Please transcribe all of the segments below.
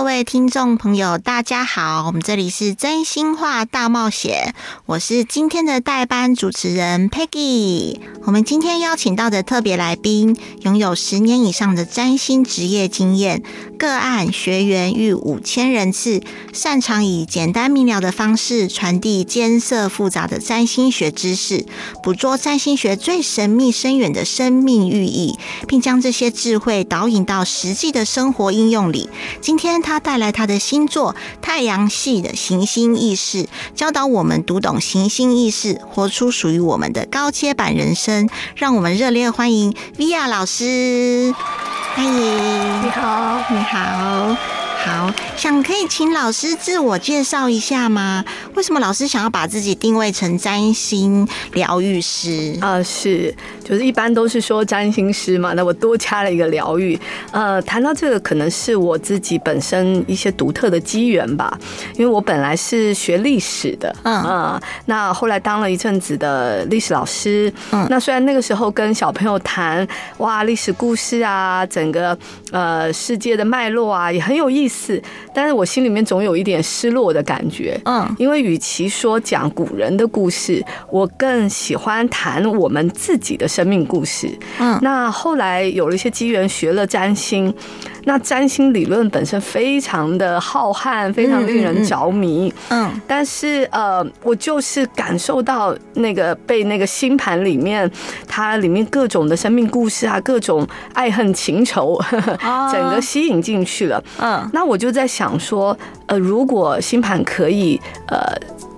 各位听众朋友，大家好，我们这里是真心话大冒险，我是今天的代班主持人 Peggy。我们今天邀请到的特别来宾，拥有十年以上的占星职业经验，个案学员逾五千人次，擅长以简单明了的方式传递艰涩复杂的占星学知识，捕捉占星学最神秘深远的生命寓意，并将这些智慧导引到实际的生活应用里。今天他带来他的新作《太阳系的行星意识》，教导我们读懂行星意识，活出属于我们的高阶版人生。让我们热烈欢迎 Via 老师，欢迎。你好，你好。好，想可以请老师自我介绍一下吗？为什么老师想要把自己定位成占星疗愈师？啊、呃，是，就是一般都是说占星师嘛，那我多加了一个疗愈。呃，谈到这个，可能是我自己本身一些独特的机缘吧，因为我本来是学历史的，嗯啊、呃，那后来当了一阵子的历史老师，嗯，那虽然那个时候跟小朋友谈哇历史故事啊，整个呃世界的脉络啊，也很有意思。但是我心里面总有一点失落的感觉。嗯，因为与其说讲古人的故事，我更喜欢谈我们自己的生命故事。嗯，那后来有了一些机缘，学了占星。那占星理论本身非常的浩瀚，非常令人着迷。嗯，但是呃，我就是感受到那个被那个星盘里面，它里面各种的生命故事啊，各种爱恨情仇，整个吸引进去了。嗯，那。我就在想说，呃，如果星盘可以呃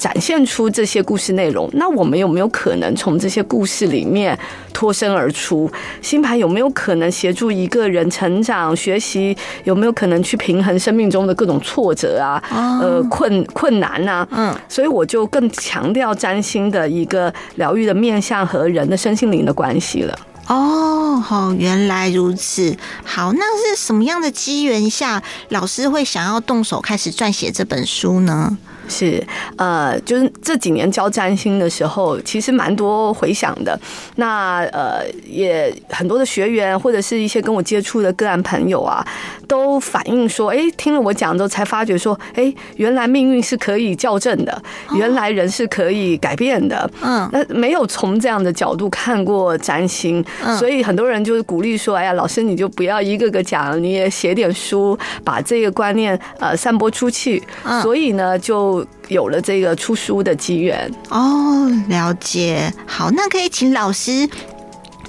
展现出这些故事内容，那我们有没有可能从这些故事里面脱身而出？星盘有没有可能协助一个人成长、学习？有没有可能去平衡生命中的各种挫折啊？呃，困困难啊？嗯，所以我就更强调占星的一个疗愈的面向和人的身心灵的关系了。哦，好，原来如此。好，那是什么样的机缘下，老师会想要动手开始撰写这本书呢？是，呃，就是这几年教占星的时候，其实蛮多回想的。那呃，也很多的学员或者是一些跟我接触的个案朋友啊，都反映说，哎，听了我讲之后，才发觉说，哎，原来命运是可以校正的，原来人是可以改变的。嗯，那没有从这样的角度看过占星，所以很多人就是鼓励说，哎呀，老师你就不要一个个讲，你也写点书，把这个观念呃散播出去。所以呢，就有了这个出书的机缘哦，了解。好，那可以请老师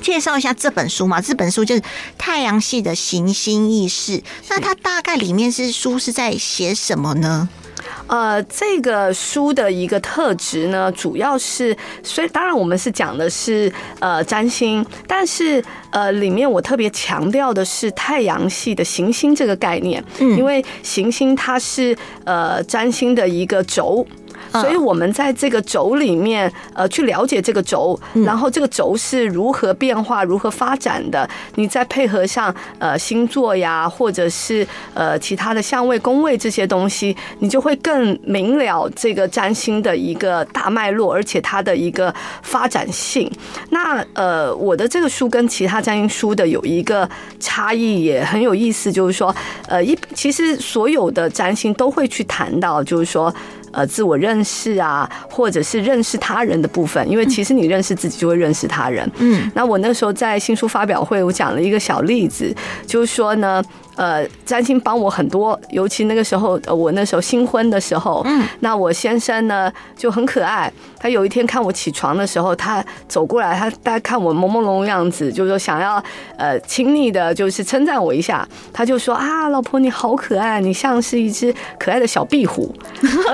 介绍一下这本书吗？这本书就是《太阳系的行星意识》，那它大概里面是书是在写什么呢？呃，这个书的一个特质呢，主要是，所以当然我们是讲的是呃占星，但是呃里面我特别强调的是太阳系的行星这个概念，嗯，因为行星它是呃占星的一个轴。所以，我们在这个轴里面，呃，去了解这个轴，然后这个轴是如何变化、如何发展的。你再配合上呃星座呀，或者是呃其他的相位、宫位这些东西，你就会更明了这个占星的一个大脉络，而且它的一个发展性。那呃，我的这个书跟其他占星书的有一个差异，也很有意思，就是说，呃，一其实所有的占星都会去谈到，就是说。呃，自我认识啊，或者是认识他人的部分，因为其实你认识自己，就会认识他人。嗯，那我那时候在新书发表会，我讲了一个小例子，就是说呢。呃，占星帮我很多，尤其那个时候，我那时候新婚的时候，嗯，那我先生呢就很可爱。他有一天看我起床的时候，他走过来，他大概看我朦朦胧胧样子，就是说想要呃亲昵的，就是称赞我一下。他就说啊，老婆你好可爱，你像是一只可爱的小壁虎。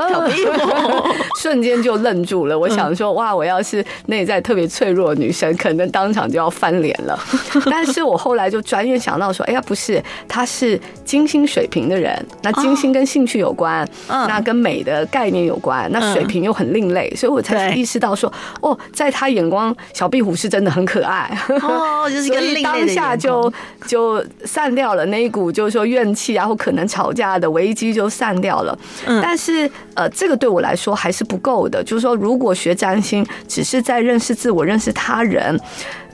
小壁虎，瞬间就愣住了。我想说哇，我要是内在特别脆弱的女生，可能当场就要翻脸了。但是我后来就转眼想到说，哎呀，不是他。是金星水平的人，那金星跟兴趣有关，哦、那跟美的概念有关，那水平又很另类，嗯、所以我才意识到说，哦，在他眼光，小壁虎是真的很可爱。哦，就是一个 另类的。当下就就散掉了那一股，就是说怨气啊，或可能吵架的危机就散掉了。嗯，但是呃，这个对我来说还是不够的。就是说，如果学占星只是在认识自我、认识他人，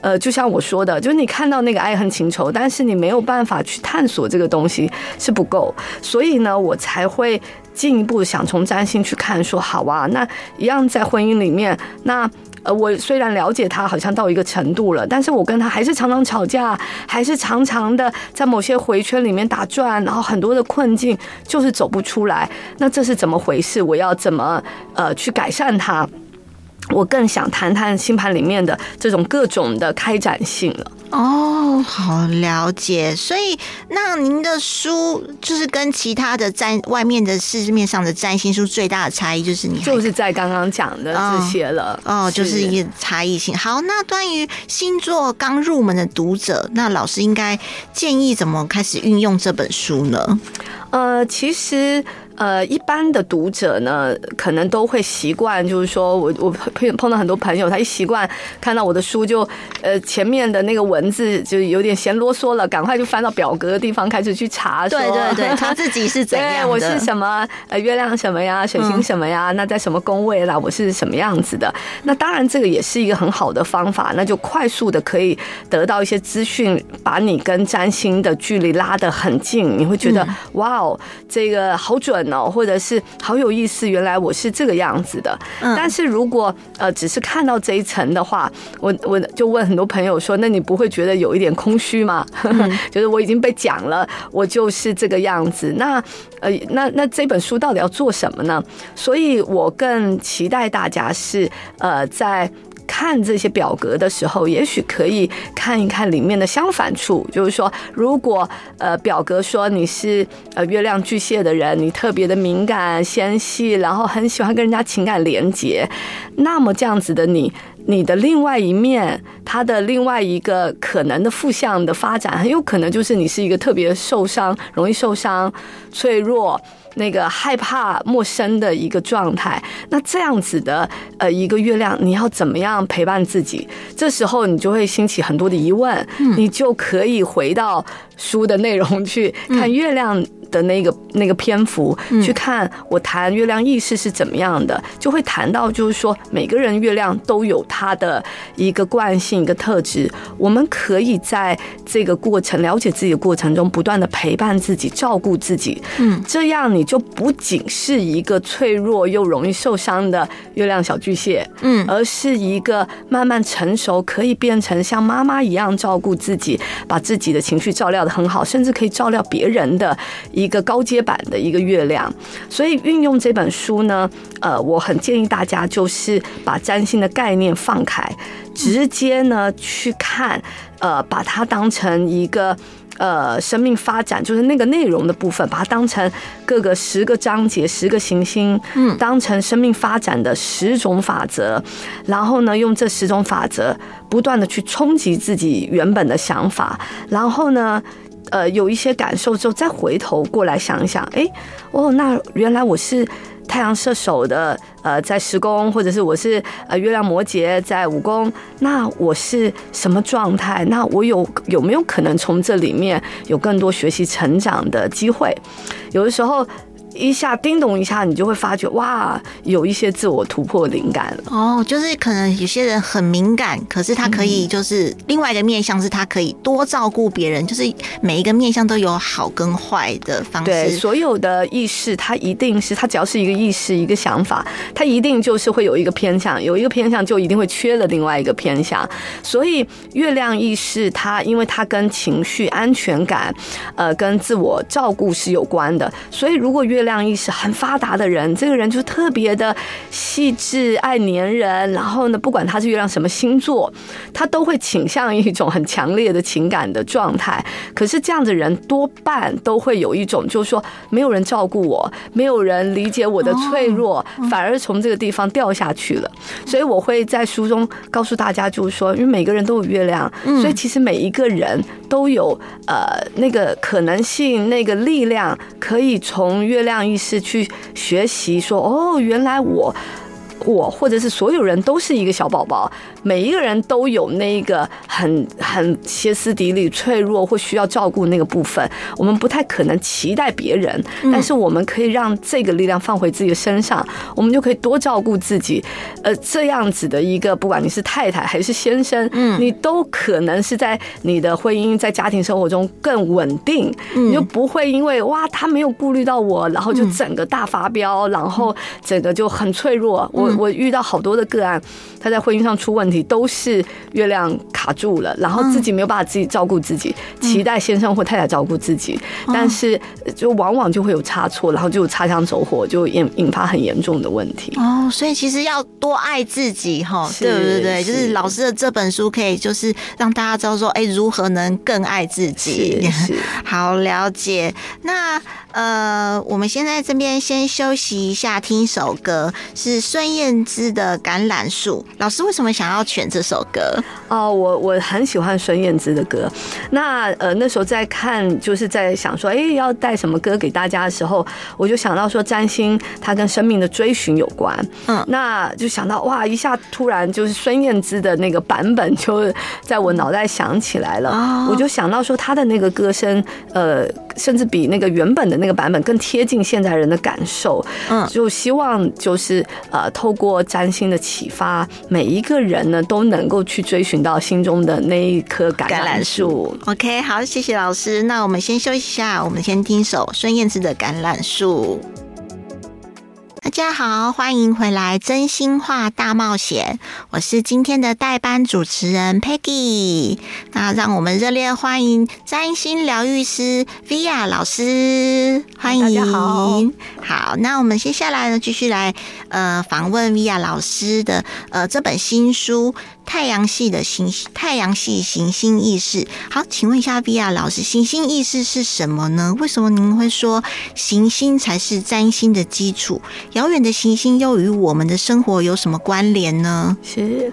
呃，就像我说的，就是你看到那个爱恨情仇，但是你没有办法去探索这个东西是不够。所以呢，我才会进一步想从占星去看，说好啊，那一样在婚姻里面那。呃，我虽然了解他好像到一个程度了，但是我跟他还是常常吵架，还是常常的在某些回圈里面打转，然后很多的困境就是走不出来。那这是怎么回事？我要怎么呃去改善它？我更想谈谈星盘里面的这种各种的开展性了。哦，好了解。所以，那您的书就是跟其他的占外面的市面上的占星书最大的差异，就是你就是在刚刚讲的这些了。哦，就是一个差异性。好，那关于星座刚入门的读者，那老师应该建议怎么开始运用这本书呢？呃，其实。呃，一般的读者呢，可能都会习惯，就是说我我碰碰到很多朋友，他一习惯看到我的书就，呃，前面的那个文字就有点嫌啰嗦了，赶快就翻到表格的地方开始去查。对对对，他自己是怎样的？我是什么？呃，月亮什么呀？水星什么呀？嗯、那在什么宫位啦？我是什么样子的？那当然，这个也是一个很好的方法，那就快速的可以得到一些资讯，把你跟占星的距离拉得很近，你会觉得、嗯、哇哦，这个好准。或者是好有意思，原来我是这个样子的。但是如果呃只是看到这一层的话，我我就问很多朋友说，那你不会觉得有一点空虚吗？就是我已经被讲了，我就是这个样子。那呃那那这本书到底要做什么呢？所以我更期待大家是呃在。看这些表格的时候，也许可以看一看里面的相反处，就是说，如果呃表格说你是呃月亮巨蟹的人，你特别的敏感纤细，然后很喜欢跟人家情感连接，那么这样子的你，你的另外一面，它的另外一个可能的负向的发展，很有可能就是你是一个特别受伤、容易受伤、脆弱。那个害怕陌生的一个状态，那这样子的呃一个月亮，你要怎么样陪伴自己？这时候你就会兴起很多的疑问，你就可以回到书的内容去看月亮的那个那个篇幅，去看我谈月亮意识是怎么样的，就会谈到就是说每个人月亮都有它的一个惯性一个特质，我们可以在这个过程了解自己的过程中，不断的陪伴自己，照顾自己，嗯，这样你就不仅是一个脆弱又容易受伤的月亮小巨蟹，嗯，而是一个慢慢成熟，可以变成像妈妈一样照顾自己，把自己的情绪照料得很好，甚至可以照料别人的。一个高阶版的一个月亮，所以运用这本书呢，呃，我很建议大家就是把占星的概念放开，直接呢去看，呃，把它当成一个呃生命发展，就是那个内容的部分，把它当成各个十个章节、十个行星，嗯，当成生命发展的十种法则，然后呢，用这十种法则不断的去冲击自己原本的想法，然后呢。呃，有一些感受之后，再回头过来想一想，哎、哦，那原来我是太阳射手的，呃，在十宫，或者是我是呃月亮摩羯在五宫，那我是什么状态？那我有有没有可能从这里面有更多学习成长的机会？有的时候。一下叮咚一下，你就会发觉哇，有一些自我突破灵感了。哦，就是可能有些人很敏感，可是他可以就是另外一个面向是他可以多照顾别人，就是每一个面向都有好跟坏的方式。对，所有的意识，它一定是它只要是一个意识一个想法，它一定就是会有一个偏向，有一个偏向就一定会缺了另外一个偏向。所以月亮意识它因为它跟情绪安全感，呃，跟自我照顾是有关的，所以如果月亮意识很发达的人，这个人就特别的细致、爱粘人。然后呢，不管他是月亮什么星座，他都会倾向一种很强烈的情感的状态。可是这样的人多半都会有一种，就是说没有人照顾我，没有人理解我的脆弱，反而从这个地方掉下去了。所以我会在书中告诉大家，就是说，因为每个人都有月亮，所以其实每一个人都有呃那个可能性，那个力量，可以从月亮意识去学习，说哦，原来我。我或者是所有人都是一个小宝宝，每一个人都有那个很很歇斯底里、脆弱或需要照顾那个部分。我们不太可能期待别人，但是我们可以让这个力量放回自己的身上，我们就可以多照顾自己。呃，这样子的一个，不管你是太太还是先生，嗯，你都可能是在你的婚姻、在家庭生活中更稳定。你就不会因为哇，他没有顾虑到我，然后就整个大发飙，然后整个就很脆弱。我。我遇到好多的个案，他在婚姻上出问题，都是月亮卡住了，然后自己没有办法自己照顾自己，期待先生或太太照顾自己，但是就往往就会有差错，然后就擦枪走火，就引引发很严重的问题。哦，所以其实要多爱自己哈，对不对，就是老师的这本书可以就是让大家知道说，哎，如何能更爱自己。是，好了解。那呃，我们先在这边先休息一下，听一首歌，是孙燕姿的《橄榄树》。老师为什么想要选这首歌？哦，我我很喜欢孙燕姿的歌。那呃，那时候在看，就是在想说，哎，要带什么歌给大家的时候，我就想到说，占星它跟生命的追寻有关。嗯，那就想到哇，一下突然就是孙燕姿的那个版本就在我脑袋想起来了。哦，我就想到说，她的那个歌声，呃，甚至比那个原本的那个。版本更贴近现在人的感受，嗯，就希望就是呃，透过占星的启发，每一个人呢都能够去追寻到心中的那一棵橄榄树。OK，好，谢谢老师。那我们先休息一下，我们先听首孙燕姿的《橄榄树》。大家好，欢迎回来《真心话大冒险》，我是今天的代班主持人 Peggy。那让我们热烈欢迎占星疗愈师 Via 老师，欢迎。大家好，好，那我们接下来呢，继续来呃访问 Via 老师的呃这本新书。太阳系的行太阳系行星意识，好，请问一下 Via 老师，行星意识是什么呢？为什么您会说行星才是占星的基础？遥远的行星又与我们的生活有什么关联呢？是。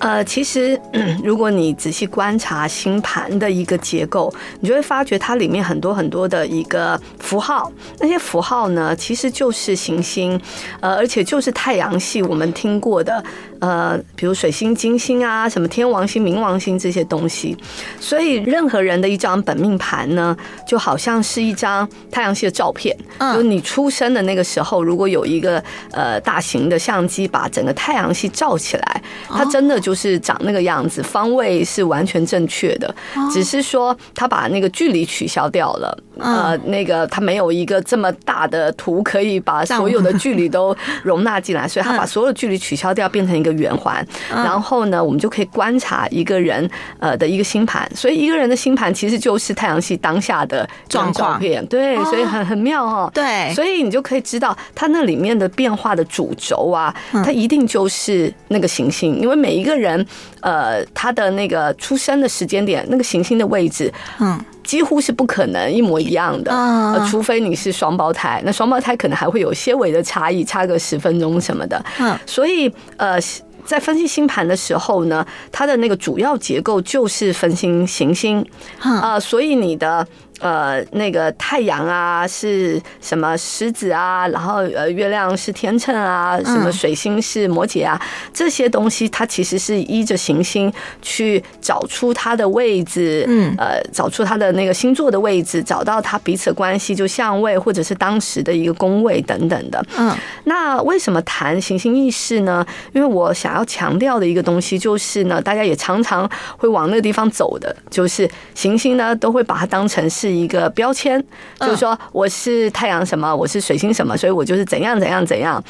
呃，其实，如果你仔细观察星盘的一个结构，你就会发觉它里面很多很多的一个符号，那些符号呢，其实就是行星，呃，而且就是太阳系我们听过的，呃，比如水星、金星啊，什么天王星、冥王星这些东西。所以，任何人的一张本命盘呢，就好像是一张太阳系的照片。嗯，就你出生的那个时候，如果有一个呃大型的相机把整个太阳系照起来，它真的就。就是长那个样子，方位是完全正确的，只是说他把那个距离取消掉了。呃，那个他没有一个这么大的图可以把所有的距离都容纳进来，所以他把所有的距离取消掉，变成一个圆环。然后呢，我们就可以观察一个人呃的一个星盘。所以一个人的星盘其实就是太阳系当下的状况片。对，所以很很妙哦。对，所以你就可以知道它那里面的变化的主轴啊，它一定就是那个行星，因为每一个。人，呃，他的那个出生的时间点，那个行星的位置，嗯，几乎是不可能一模一样的，呃，除非你是双胞胎，那双胞胎可能还会有些微的差异，差个十分钟什么的，嗯，所以，呃，在分析星盘的时候呢，它的那个主要结构就是分星行星，呃，所以你的。呃，那个太阳啊是什么狮子啊，然后呃月亮是天秤啊，什么水星是摩羯啊，这些东西它其实是依着行星去找出它的位置，嗯，呃，找出它的那个星座的位置，找到它彼此关系，就相位或者是当时的一个宫位等等的。嗯，那为什么谈行星意识呢？因为我想要强调的一个东西就是呢，大家也常常会往那个地方走的，就是行星呢都会把它当成是。是一个标签，就是说我是太阳什么，我是水星什么，所以我就是怎样怎样怎样。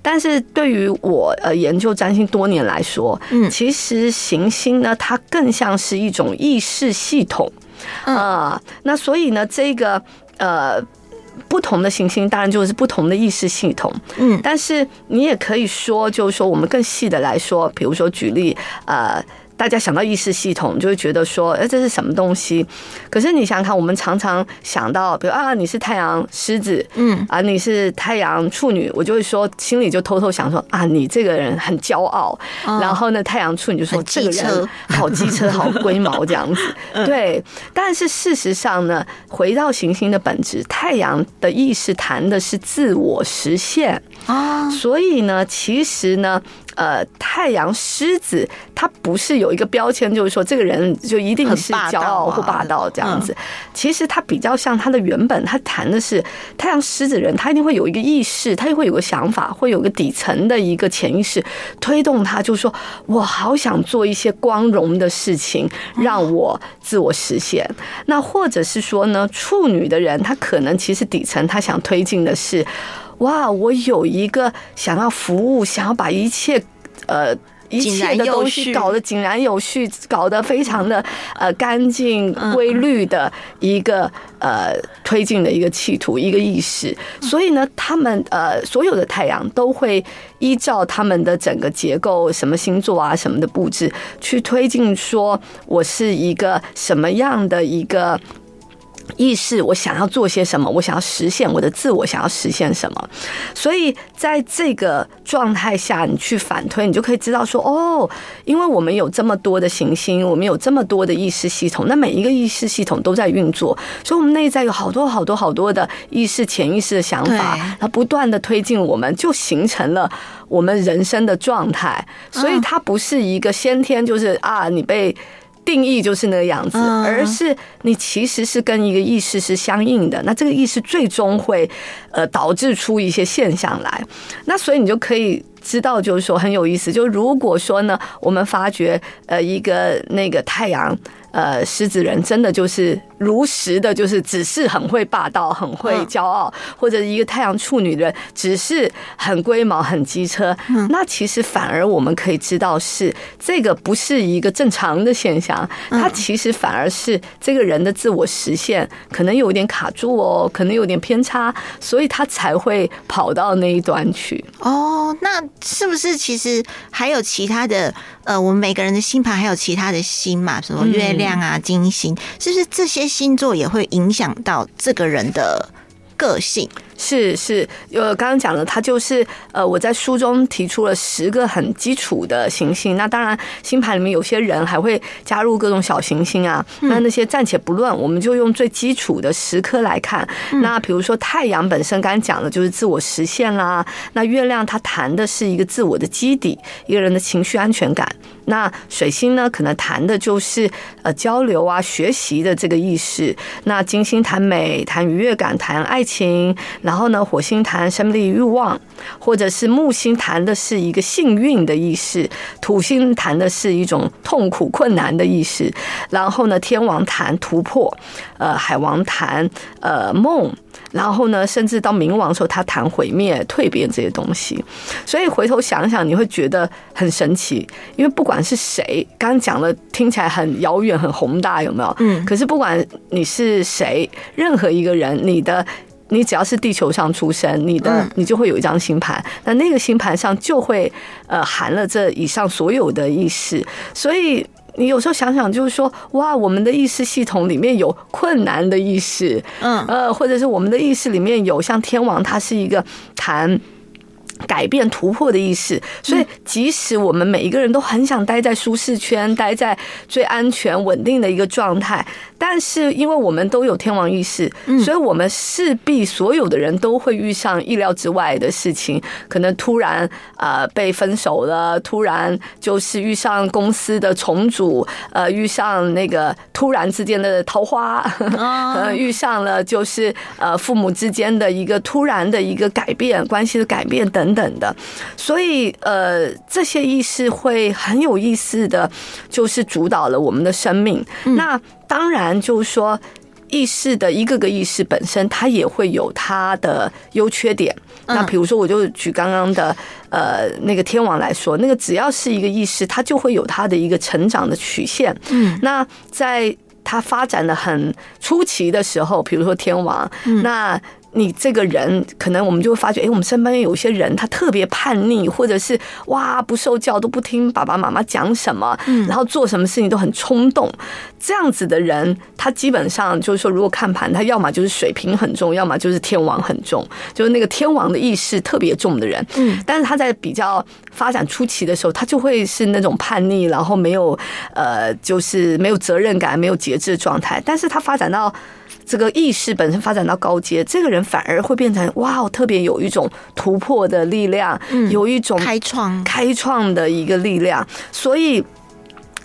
但是对于我呃研究占星多年来说，嗯，其实行星呢，它更像是一种意识系统啊。那所以呢，这个呃。不同的行星当然就是不同的意识系统，嗯，但是你也可以说，就是说我们更细的来说，比如说举例，呃。大家想到意识系统，就会觉得说，哎，这是什么东西？可是你想想看，我们常常想到，比如啊，你是太阳狮子，嗯，啊，你是太阳处女，我就会说，心里就偷偷想说，啊，你这个人很骄傲。哦、然后呢，太阳处女就说，这个人好机车，好龟毛这样子。嗯、对，但是事实上呢，回到行星的本质，太阳的意识谈的是自我实现啊，哦、所以呢，其实呢。呃，太阳狮子，它不是有一个标签，就是说这个人就一定是骄傲或霸道这样子。嗯、其实它比较像它的原本，它谈的是太阳狮子人，他一定会有一个意识，他就会有个想法，会有个底层的一个潜意识推动他，就是说我好想做一些光荣的事情，让我自我实现。嗯、那或者是说呢，处女的人，他可能其实底层他想推进的是。哇，我有一个想要服务，想要把一切，呃，一切的东西搞得井然有序，搞得非常的呃干净规律的一个呃推进的一个企图，一个意识。所以呢，他们呃所有的太阳都会依照他们的整个结构，什么星座啊，什么的布置，去推进，说我是一个什么样的一个。意识，我想要做些什么？我想要实现我的自我，想要实现什么？所以在这个状态下，你去反推，你就可以知道说，哦，因为我们有这么多的行星，我们有这么多的意识系统，那每一个意识系统都在运作，所以我们内在有好多好多好多的意识、潜意识的想法，然后不断的推进我们，就形成了我们人生的状态。所以它不是一个先天，就是啊，你被。定义就是那个样子，而是你其实是跟一个意识是相应的。那这个意识最终会呃导致出一些现象来。那所以你就可以知道，就是说很有意思。就如果说呢，我们发觉呃一个那个太阳。呃，狮子人真的就是如实的，就是只是很会霸道，很会骄傲，或者一个太阳处女的人只是很龟毛、很机车。那其实反而我们可以知道，是这个不是一个正常的现象，它其实反而是这个人的自我实现可能有点卡住哦，可能有点偏差，所以他才会跑到那一端去。哦，那是不是其实还有其他的？呃，我们每个人的星盘还有其他的星嘛，什么月亮啊、金星，是不是这些星座也会影响到这个人的个性？是是，呃，刚刚讲了，它就是呃，我在书中提出了十个很基础的行星。那当然，星盘里面有些人还会加入各种小行星啊。那那些暂且不论，我们就用最基础的十颗来看。那比如说太阳本身，刚刚讲的就是自我实现啦。那月亮它谈的是一个自我的基底，一个人的情绪安全感。那水星呢，可能谈的就是呃交流啊、学习的这个意识。那金星谈美、谈愉悦感、谈爱情。然后呢，火星谈生命力欲望，或者是木星谈的是一个幸运的意识，土星谈的是一种痛苦困难的意识，然后呢，天王谈突破，呃，海王谈呃梦，然后呢，甚至到冥王的时候，他谈毁灭、蜕变这些东西。所以回头想想，你会觉得很神奇，因为不管是谁，刚刚讲了听起来很遥远、很宏大，有没有？嗯。可是不管你是谁，任何一个人，你的。你只要是地球上出生，你的你就会有一张星盘，那那个星盘上就会呃含了这以上所有的意识，所以你有时候想想，就是说哇，我们的意识系统里面有困难的意识，嗯呃，或者是我们的意识里面有像天王，他是一个谈。改变突破的意识，所以即使我们每一个人都很想待在舒适圈，待在最安全稳定的一个状态，但是因为我们都有天王意识，所以我们势必所有的人都会遇上意料之外的事情，可能突然呃被分手了，突然就是遇上公司的重组，呃遇上那个突然之间的桃花，呃遇上了就是呃父母之间的一个突然的一个改变，关系的改变等。等等的，所以呃，这些意识会很有意思的，就是主导了我们的生命。那当然就是说，意识的一个个意识本身，它也会有它的优缺点。那比如说，我就举刚刚的呃那个天王来说，那个只要是一个意识，它就会有它的一个成长的曲线。嗯，那在它发展的很初期的时候，比如说天王，那。你这个人可能我们就会发觉，哎，我们身边有些人他特别叛逆，或者是哇不受教都不听爸爸妈妈讲什么，然后做什么事情都很冲动，这样子的人，他基本上就是说，如果看盘，他要么就是水平很重，要么就是天王很重，就是那个天王的意识特别重的人。嗯，但是他在比较发展初期的时候，他就会是那种叛逆，然后没有呃，就是没有责任感、没有节制的状态。但是他发展到这个意识本身发展到高阶，这个人反而会变成哇，特别有一种突破的力量，有一种开创开创的一个力量。所以，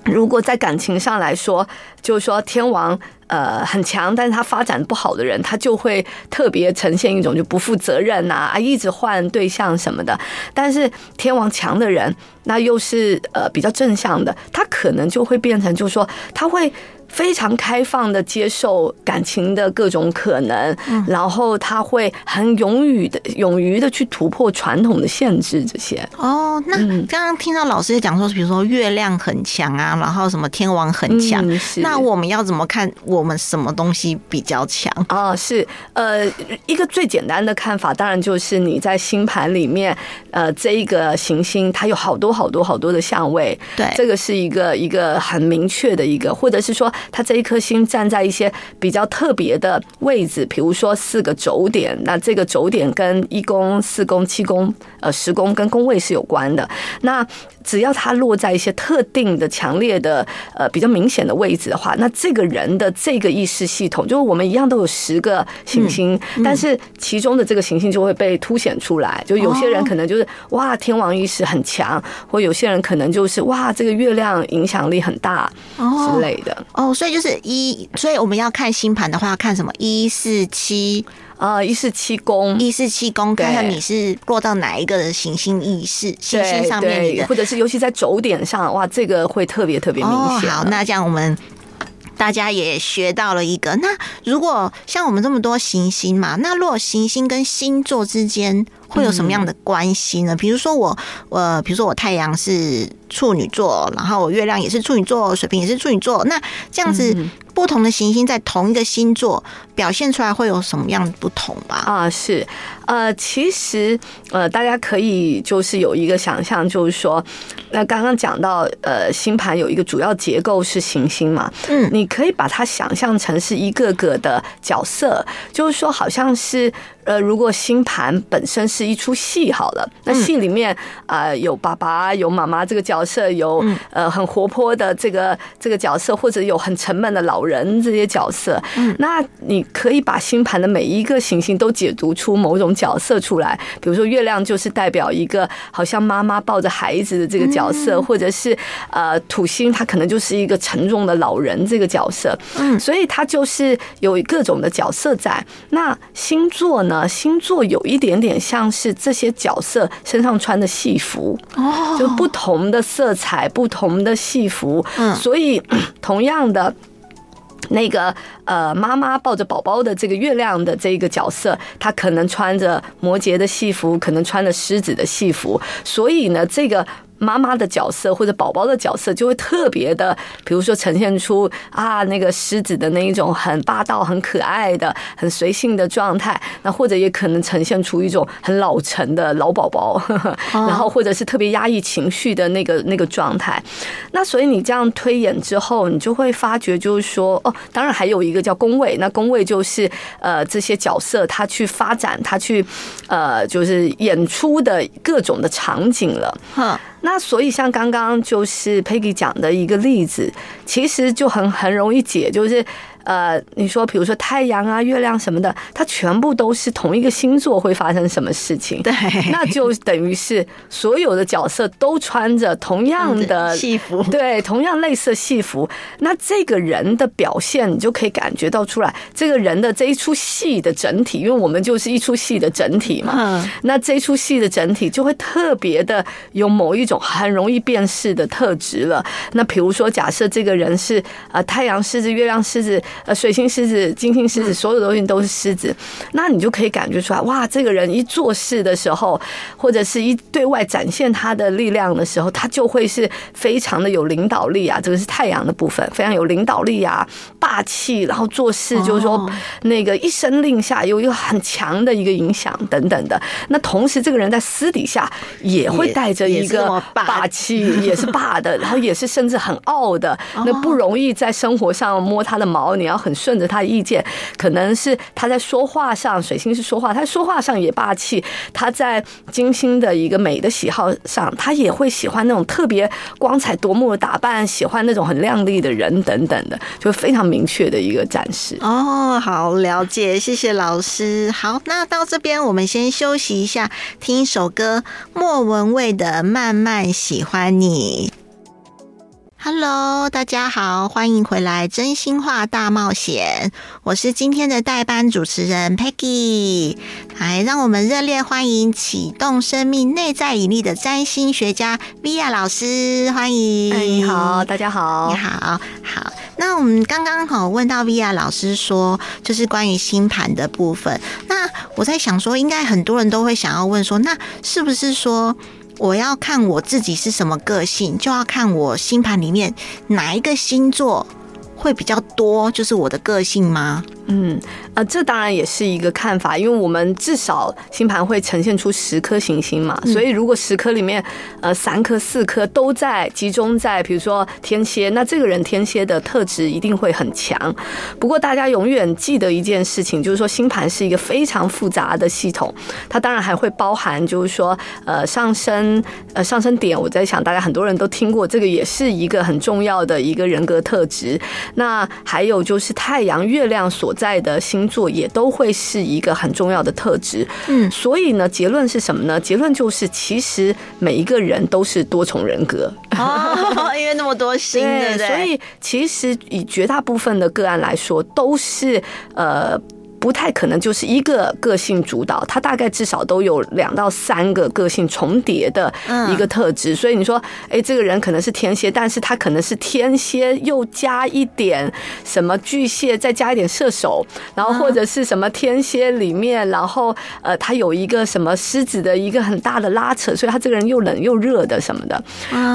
如果在感情上来说，就是说天王呃很强，但是他发展不好的人，他就会特别呈现一种就不负责任呐啊，一直换对象什么的。但是天王强的人，那又是呃比较正向的，他可能就会变成就是说他会。非常开放的接受感情的各种可能，然后他会很勇于的、勇于的去突破传统的限制。这些哦，那刚刚听到老师讲说，比如说月亮很强啊，然后什么天王很强，那我们要怎么看我们什么东西比较强啊？是呃，一个最简单的看法，当然就是你在星盘里面，呃，这一个行星它有好多好多好多的相位，对，这个是一个一个很明确的一个，或者是说。它这一颗星站在一些比较特别的位置，比如说四个轴点，那这个轴点跟一宫、四宫、七宫、呃十宫跟宫位是有关的。那只要它落在一些特定的、强烈的、呃比较明显的位置的话，那这个人的这个意识系统，就是我们一样都有十个行星，但是其中的这个行星就会被凸显出来。就有些人可能就是哇天王意识很强，或有些人可能就是哇这个月亮影响力很大之类的。哦，所以就是一，所以我们要看星盘的话，要看什么一四七。啊，一四七宫，一四七宫，看看你是落到哪一个的行星意识，行星上面的，或者是尤其在轴点上，哇，这个会特别特别明显。哦。好，那这样我们大家也学到了一个。那如果像我们这么多行星嘛，那如果行星跟星座之间会有什么样的关系呢？嗯、比如说我，呃，比如说我太阳是处女座，然后我月亮也是处女座，水瓶也是处女座，那这样子。嗯不同的行星在同一个星座表现出来会有什么样的不同吧？啊，是，呃，其实呃，大家可以就是有一个想象，就是说，那刚刚讲到呃，星盘有一个主要结构是行星嘛，嗯，你可以把它想象成是一个个的角色，就是说，好像是。呃，如果星盘本身是一出戏好了，那戏里面啊、呃、有爸爸有妈妈这个角色，有呃很活泼的这个这个角色，或者有很沉闷的老人这些角色。嗯，那你可以把星盘的每一个行星都解读出某种角色出来，比如说月亮就是代表一个好像妈妈抱着孩子的这个角色，或者是呃土星它可能就是一个沉重的老人这个角色。嗯，所以它就是有各种的角色在。那星座呢？星座有一点点像是这些角色身上穿的戏服哦，就不同的色彩、不同的戏服。嗯，所以 同样的那个呃，妈妈抱着宝宝的这个月亮的这个角色，她可能穿着摩羯的戏服，可能穿着狮子的戏服。所以呢，这个。妈妈的角色或者宝宝的角色就会特别的，比如说呈现出啊那个狮子的那一种很霸道、很可爱的、很随性的状态，那或者也可能呈现出一种很老成的老宝宝，然后或者是特别压抑情绪的那个那个状态。那所以你这样推演之后，你就会发觉就是说，哦，当然还有一个叫宫位，那宫位就是呃这些角色他去发展，他去呃就是演出的各种的场景了。那所以，像刚刚就是 Peggy 讲的一个例子，其实就很很容易解，就是。呃，你说，比如说太阳啊、月亮什么的，它全部都是同一个星座会发生什么事情？对，那就等于是所有的角色都穿着同样的戏服，对，同样类似的戏服。那这个人的表现，你就可以感觉到出来，这个人的这一出戏的整体，因为我们就是一出戏的整体嘛。嗯，那这一出戏的整体就会特别的有某一种很容易辨识的特质了。那比如说，假设这个人是呃太阳狮子、月亮狮子。呃水星狮子、金星狮子，所有东西都是狮子，那你就可以感觉出来，哇，这个人一做事的时候，或者是一对外展现他的力量的时候，他就会是非常的有领导力啊。这个是太阳的部分，非常有领导力啊，霸气，然后做事就是说那个一声令下有一个很强的一个影响等等的。那同时，这个人在私底下也会带着一个霸气，也是霸的，然后也是甚至很傲的。那不容易在生活上摸他的毛，你要很顺着他的意见。可能是他在说话上，水星是说话，他说话上也霸气。他在金星的一个美的喜好上，他也会喜欢那种特别光彩夺目的打扮，喜欢那种很亮丽的人等等的，就非常明确的一个展示。哦，好了解，谢谢老师。好，那到这边我们先休息一下，听一首歌，莫文蔚的《慢慢喜欢你》。Hello，大家好，欢迎回来《真心话大冒险》，我是今天的代班主持人 Peggy。来，让我们热烈欢迎启动生命内在引力的占星学家 Viya 老师，欢迎。哎，你好，大家好，你好，好。那我们刚刚好问到 Viya 老师说，就是关于星盘的部分。那我在想说，应该很多人都会想要问说，那是不是说？我要看我自己是什么个性，就要看我星盘里面哪一个星座会比较多，就是我的个性吗？嗯。啊，这当然也是一个看法，因为我们至少星盘会呈现出十颗行星嘛，所以如果十颗里面，呃，三颗、四颗都在集中在，比如说天蝎，那这个人天蝎的特质一定会很强。不过大家永远记得一件事情，就是说星盘是一个非常复杂的系统，它当然还会包含，就是说，呃，上升，呃，上升点。我在想，大家很多人都听过，这个也是一个很重要的一个人格特质。那还有就是太阳、月亮所在的星。座也都会是一个很重要的特质，嗯，所以呢，结论是什么呢？结论就是，其实每一个人都是多重人格，哦，因为那么多星，对，所以其实以绝大部分的个案来说，都是呃。不太可能就是一个个性主导，他大概至少都有两到三个个性重叠的一个特质。所以你说，哎，这个人可能是天蝎，但是他可能是天蝎又加一点什么巨蟹，再加一点射手，然后或者是什么天蝎里面，然后呃，他有一个什么狮子的一个很大的拉扯，所以他这个人又冷又热的什么的。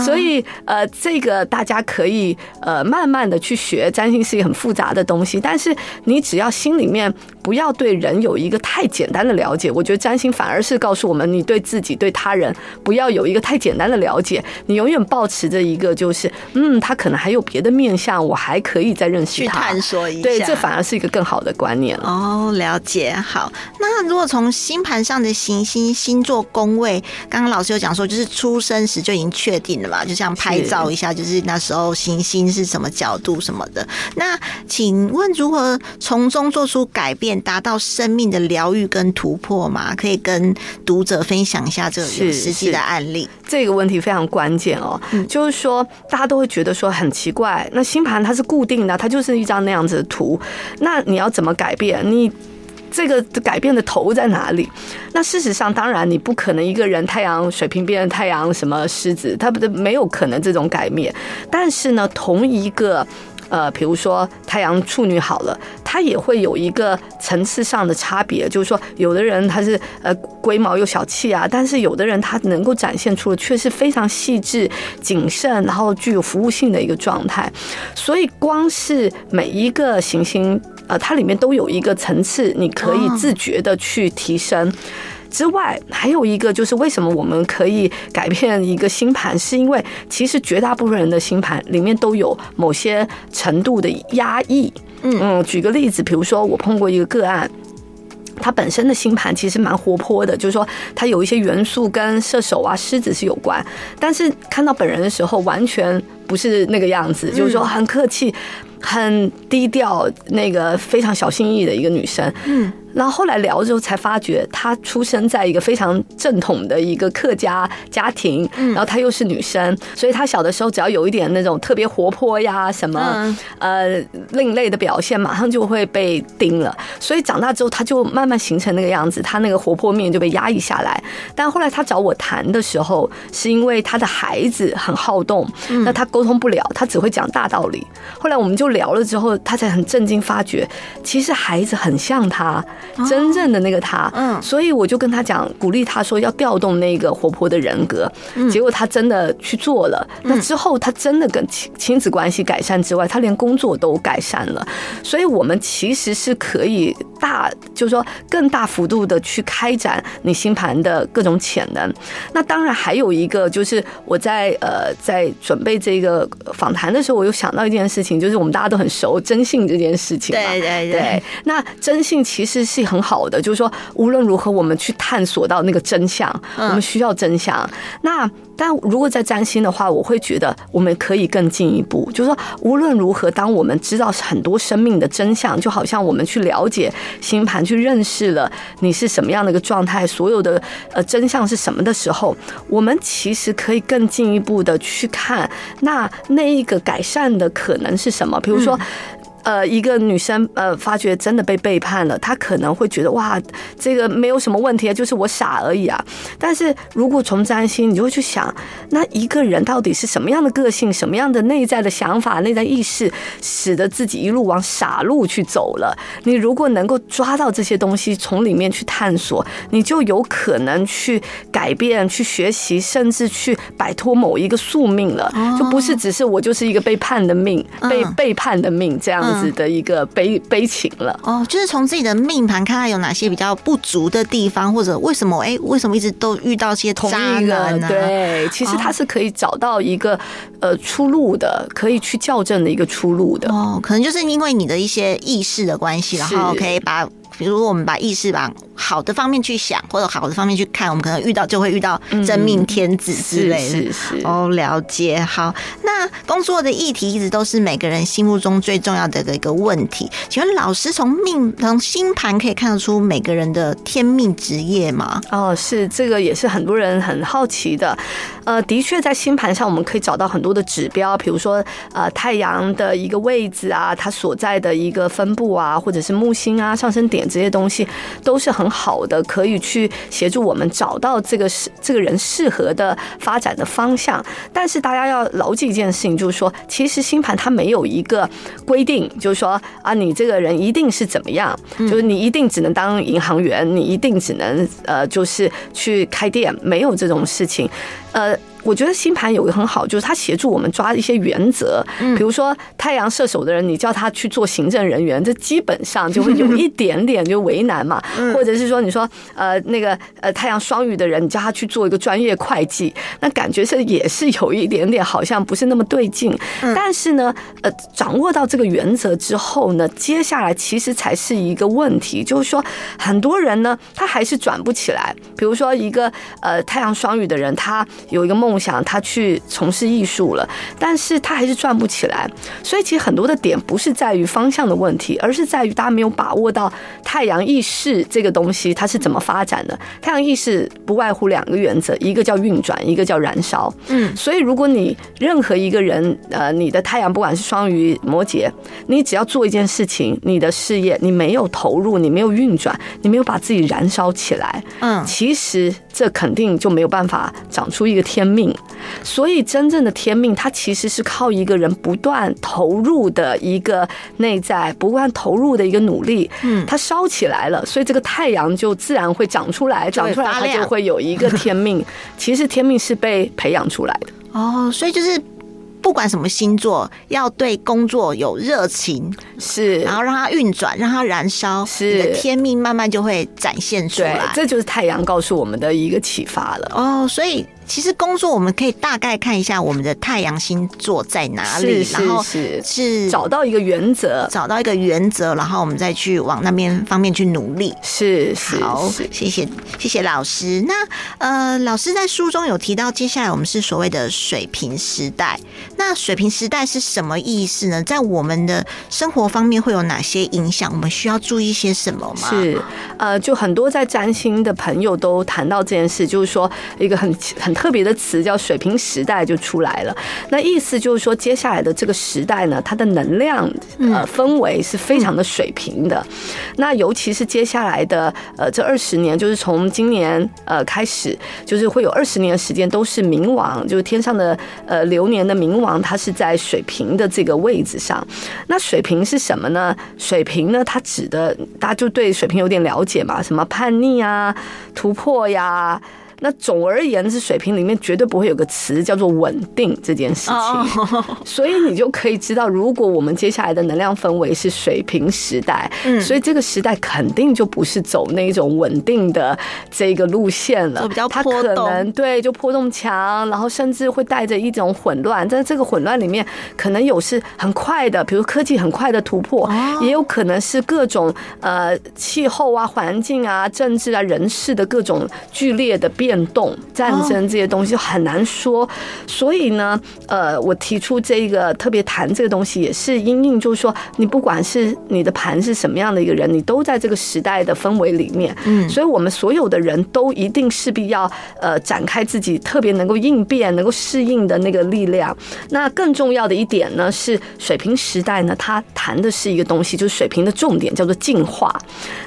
所以呃，这个大家可以呃慢慢的去学，占星是一个很复杂的东西，但是你只要心里面。不要对人有一个太简单的了解，我觉得占星反而是告诉我们，你对自己、对他人不要有一个太简单的了解。你永远保持着一个，就是嗯，他可能还有别的面相，我还可以再认识他，去探索一下。对，这反而是一个更好的观念哦。了解，好。那如果从星盘上的行星、星座宫位，刚刚老师有讲说，就是出生时就已经确定了嘛？就像拍照一下，就是那时候行星是什么角度什么的。那请问如何从中做出改变？达到生命的疗愈跟突破吗？可以跟读者分享一下这个实际的案例。这个问题非常关键哦，嗯、就是说大家都会觉得说很奇怪，那星盘它是固定的，它就是一张那样子的图，那你要怎么改变？你这个改变的头在哪里？那事实上，当然你不可能一个人太阳水平变成太阳什么狮子，它不没有可能这种改变。但是呢，同一个。呃，比如说太阳处女好了，它也会有一个层次上的差别，就是说，有的人他是呃龟毛又小气啊，但是有的人他能够展现出的却是非常细致、谨慎，然后具有服务性的一个状态。所以，光是每一个行星，呃，它里面都有一个层次，你可以自觉的去提升。之外，还有一个就是为什么我们可以改变一个星盘，是因为其实绝大部分人的星盘里面都有某些程度的压抑。嗯嗯，举个例子，比如说我碰过一个个案，他本身的星盘其实蛮活泼的，就是说他有一些元素跟射手啊、狮子是有关，但是看到本人的时候完全不是那个样子，就是说很客气、很低调、那个非常小心翼翼的一个女生。嗯。然后后来聊之后才发觉，她出生在一个非常正统的一个客家家庭，然后她又是女生，所以她小的时候只要有一点那种特别活泼呀什么呃另类的表现，马上就会被盯了。所以长大之后，她就慢慢形成那个样子，她那个活泼面就被压抑下来。但后来她找我谈的时候，是因为她的孩子很好动，那她沟通不了，她只会讲大道理。后来我们就聊了之后，她才很震惊发觉，其实孩子很像她。真正的那个他，嗯，所以我就跟他讲，鼓励他说要调动那个活泼的人格，结果他真的去做了。那之后他真的跟亲亲子关系改善之外，他连工作都改善了。所以我们其实是可以大，就是说更大幅度的去开展你星盘的各种潜能。那当然还有一个就是我在呃在准备这个访谈的时候，我又想到一件事情，就是我们大家都很熟征信这件事情嘛。对对对。那征信其实是。很好的，就是说，无论如何，我们去探索到那个真相，我们需要真相。那但如果在占星的话，我会觉得我们可以更进一步，就是说，无论如何，当我们知道很多生命的真相，就好像我们去了解星盘，去认识了你是什么样的一个状态，所有的呃真相是什么的时候，我们其实可以更进一步的去看，那那一个改善的可能是什么？比如说。呃，一个女生呃，发觉真的被背叛了，她可能会觉得哇，这个没有什么问题啊，就是我傻而已啊。但是如果从占星，你就会去想，那一个人到底是什么样的个性，什么样的内在的想法、内在意识，使得自己一路往傻路去走了？你如果能够抓到这些东西，从里面去探索，你就有可能去改变、去学习，甚至去摆脱某一个宿命了，就不是只是我就是一个被叛的命，被背叛的命这样。的一个悲悲情了哦，就是从自己的命盘看看有哪些比较不足的地方，或者为什么哎，为什么一直都遇到些渣男呢？对，其实他是可以找到一个呃出路的，可以去校正的一个出路的哦。可能就是因为你的一些意识的关系，然后可以把。比如我们把意识往好的方面去想，或者好的方面去看，我们可能遇到就会遇到真命天子之类的。是是哦，了解。好，那工作的议题一直都是每个人心目中最重要的一个问题。请问老师从命从星盘可以看得出每个人的天命职业吗？哦，是这个也是很多人很好奇的。呃，的确在星盘上我们可以找到很多的指标，比如说呃太阳的一个位置啊，它所在的一个分布啊，或者是木星啊上升点。这些东西都是很好的，可以去协助我们找到这个适这个人适合的发展的方向。但是大家要牢记一件事情，就是说，其实星盘它没有一个规定，就是说啊，你这个人一定是怎么样，就是你一定只能当银行员，你一定只能呃，就是去开店，没有这种事情，呃。我觉得星盘有个很好，就是它协助我们抓一些原则。比如说太阳射手的人，你叫他去做行政人员，这基本上就会有一点点就为难嘛。或者是说，你说呃那个呃太阳双鱼的人，你叫他去做一个专业会计，那感觉是也是有一点点好像不是那么对劲。但是呢，呃，掌握到这个原则之后呢，接下来其实才是一个问题，就是说很多人呢，他还是转不起来。比如说一个呃太阳双鱼的人，他有一个梦。梦想他去从事艺术了，但是他还是转不起来。所以其实很多的点不是在于方向的问题，而是在于大家没有把握到太阳意识这个东西它是怎么发展的。太阳意识不外乎两个原则，一个叫运转，一个叫燃烧。嗯，所以如果你任何一个人，呃，你的太阳不管是双鱼、摩羯，你只要做一件事情，你的事业你没有投入，你没有运转，你没有把自己燃烧起来，嗯，其实这肯定就没有办法长出一个天命。所以，真正的天命，它其实是靠一个人不断投入的一个内在，不断投入的一个努力。嗯，它烧起来了，所以这个太阳就自然会长出来，长出来它就会有一个天命。其实天命是被培养出来的。哦，所以就是。不管什么星座，要对工作有热情，是，然后让它运转，让它燃烧，是，你的天命慢慢就会展现出来。这就是太阳告诉我们的一个启发了。哦，所以其实工作我们可以大概看一下我们的太阳星座在哪里，是然后是是找到一个原则，找到一个原则，然后我们再去往那边方面去努力。是是好，谢谢谢谢老师。那呃，老师在书中有提到，接下来我们是所谓的水平时代。那水平时代是什么意思呢？在我们的生活方面会有哪些影响？我们需要注意些什么吗？是呃，就很多在占星的朋友都谈到这件事，就是说一个很很特别的词叫水平时代就出来了。那意思就是说，接下来的这个时代呢，它的能量呃氛围是非常的水平的。那尤其是接下来的呃这二十年，就是从今年呃开始，就是会有二十年的时间都是冥王，就是天上的呃流年的冥王，它是在水平的这个位置上。那水平是什么呢？水平呢，它指的大家就对水平有点了解嘛，什么叛逆啊、突破呀。那总而言之，水平里面绝对不会有个词叫做稳定这件事情，所以你就可以知道，如果我们接下来的能量氛围是水平时代，嗯，所以这个时代肯定就不是走那种稳定的这个路线了，比较它可能对就波动强，然后甚至会带着一种混乱，在这个混乱里面，可能有是很快的，比如科技很快的突破，也有可能是各种呃气候啊、环境啊、政治啊、人事的各种剧烈的变。变动、战争这些东西就很难说，所以呢，呃，我提出这个特别谈这个东西，也是因应，就是说，你不管是你的盘是什么样的一个人，你都在这个时代的氛围里面。嗯，所以我们所有的人都一定势必要呃展开自己特别能够应变、能够适应的那个力量。那更重要的一点呢，是水平时代呢，它谈的是一个东西，就是水平的重点叫做进化。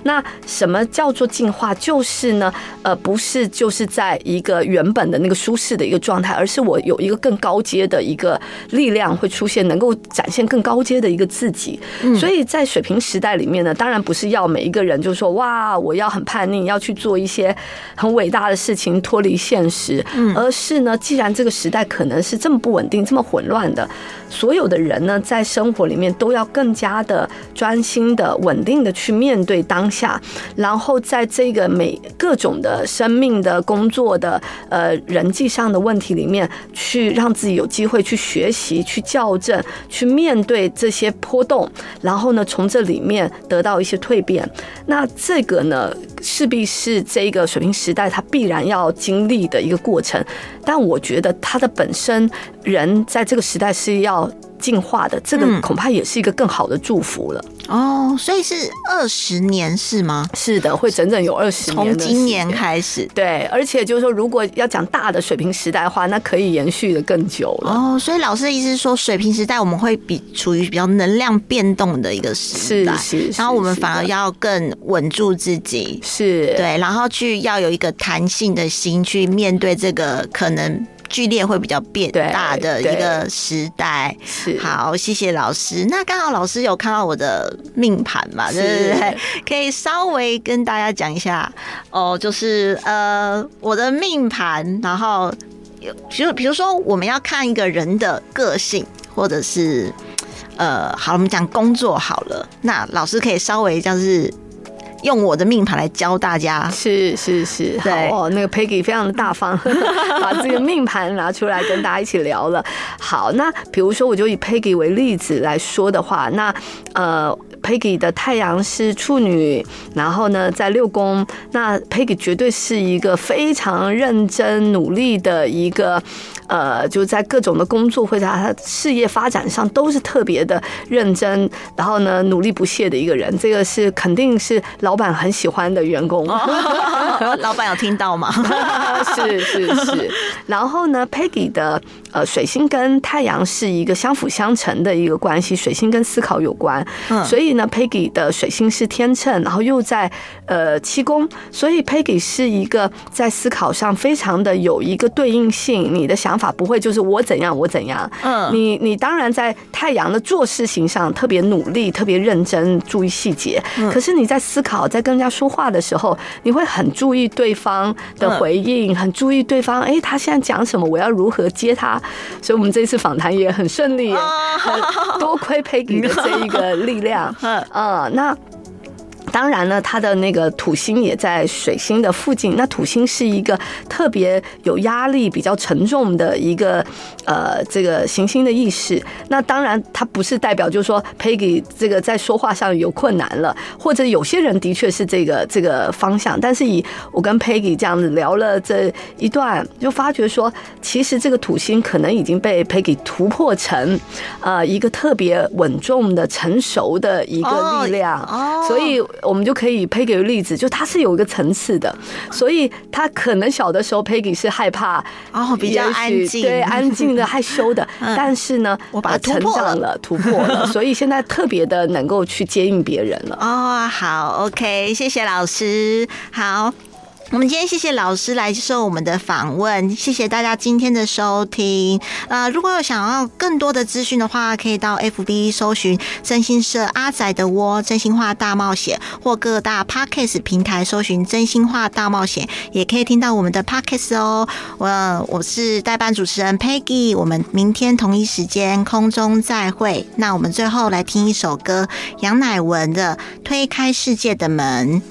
那什么叫做进化？就是呢，呃，不是就是。在一个原本的那个舒适的一个状态，而是我有一个更高阶的一个力量会出现，能够展现更高阶的一个自己。所以在水平时代里面呢，当然不是要每一个人就说哇，我要很叛逆，要去做一些很伟大的事情，脱离现实，而是呢，既然这个时代可能是这么不稳定、这么混乱的，所有的人呢，在生活里面都要更加的专心的、稳定的去面对当下，然后在这个每各种的生命的工工作的呃人际上的问题里面，去让自己有机会去学习、去校正、去面对这些波动，然后呢，从这里面得到一些蜕变。那这个呢，势必是这个水平时代它必然要经历的一个过程。但我觉得它的本身人在这个时代是要。进化的这个恐怕也是一个更好的祝福了。哦，所以是二十年是吗？是的，会整整有二十年。从今年开始，对，而且就是说，如果要讲大的水平时代的话，那可以延续的更久了。哦，所以老师的意思是说，水平时代我们会比处于比较能量变动的一个时代，是是，然后我们反而要更稳住自己，是对，然后去要有一个弹性的心去面对这个可能。剧烈会比较变大的一个时代，是好，谢谢老师。那刚好老师有看到我的命盘嘛？对不对？可以稍微跟大家讲一下哦，就是呃，我的命盘，然后有，比如比如说我们要看一个人的个性，或者是呃，好，我们讲工作好了，那老师可以稍微就是。用我的命盘来教大家，是是是，对好哦，那个 Peggy 非常的大方，把自己的命盘拿出来跟大家一起聊了。好，那比如说我就以 Peggy 为例子来说的话，那呃。Peggy 的太阳是处女，然后呢，在六宫。那 Peggy 绝对是一个非常认真努力的一个，呃，就在各种的工作或者他事业发展上都是特别的认真，然后呢，努力不懈的一个人。这个是肯定是老板很喜欢的员工。老板有听到吗？是是是。然后呢，Peggy 的呃水星跟太阳是一个相辅相成的一个关系，水星跟思考有关，所以。所以呢，Peggy 的水星是天秤，然后又在呃七宫，所以 Peggy 是一个在思考上非常的有一个对应性。你的想法不会就是我怎样我怎样，嗯，你你当然在太阳的做事情上特别努力、特别认真、注意细节。可是你在思考、在跟人家说话的时候，你会很注意对方的回应，很注意对方，哎，他现在讲什么，我要如何接他。所以我们这次访谈也很顺利，多亏 Peggy 的这一个力量。嗯，那。当然呢，它的那个土星也在水星的附近。那土星是一个特别有压力、比较沉重的一个呃这个行星的意识。那当然，它不是代表就是说 Peggy 这个在说话上有困难了，或者有些人的确是这个这个方向。但是以我跟 Peggy 这样子聊了这一段，就发觉说，其实这个土星可能已经被 Peggy 突破成呃一个特别稳重的、成熟的一个力量。哦，所以。我们就可以 Peggy 的例子，就他是有一个层次的，所以他可能小的时候 Peggy 是害怕哦，比较安静，对，安静的害羞的，但是呢，我把它成长了，突破了，所以现在特别的能够去接应别人了。哦，好，OK，谢谢老师，好。我们今天谢谢老师来接受我们的访问，谢谢大家今天的收听。呃，如果有想要更多的资讯的话，可以到 FB 搜寻真心社阿仔的窝真心话大冒险，或各大 Podcast 平台搜寻真心话大冒险，也可以听到我们的 Podcast 哦。我我是代班主持人 Peggy，我们明天同一时间空中再会。那我们最后来听一首歌，杨乃文的《推开世界的门》。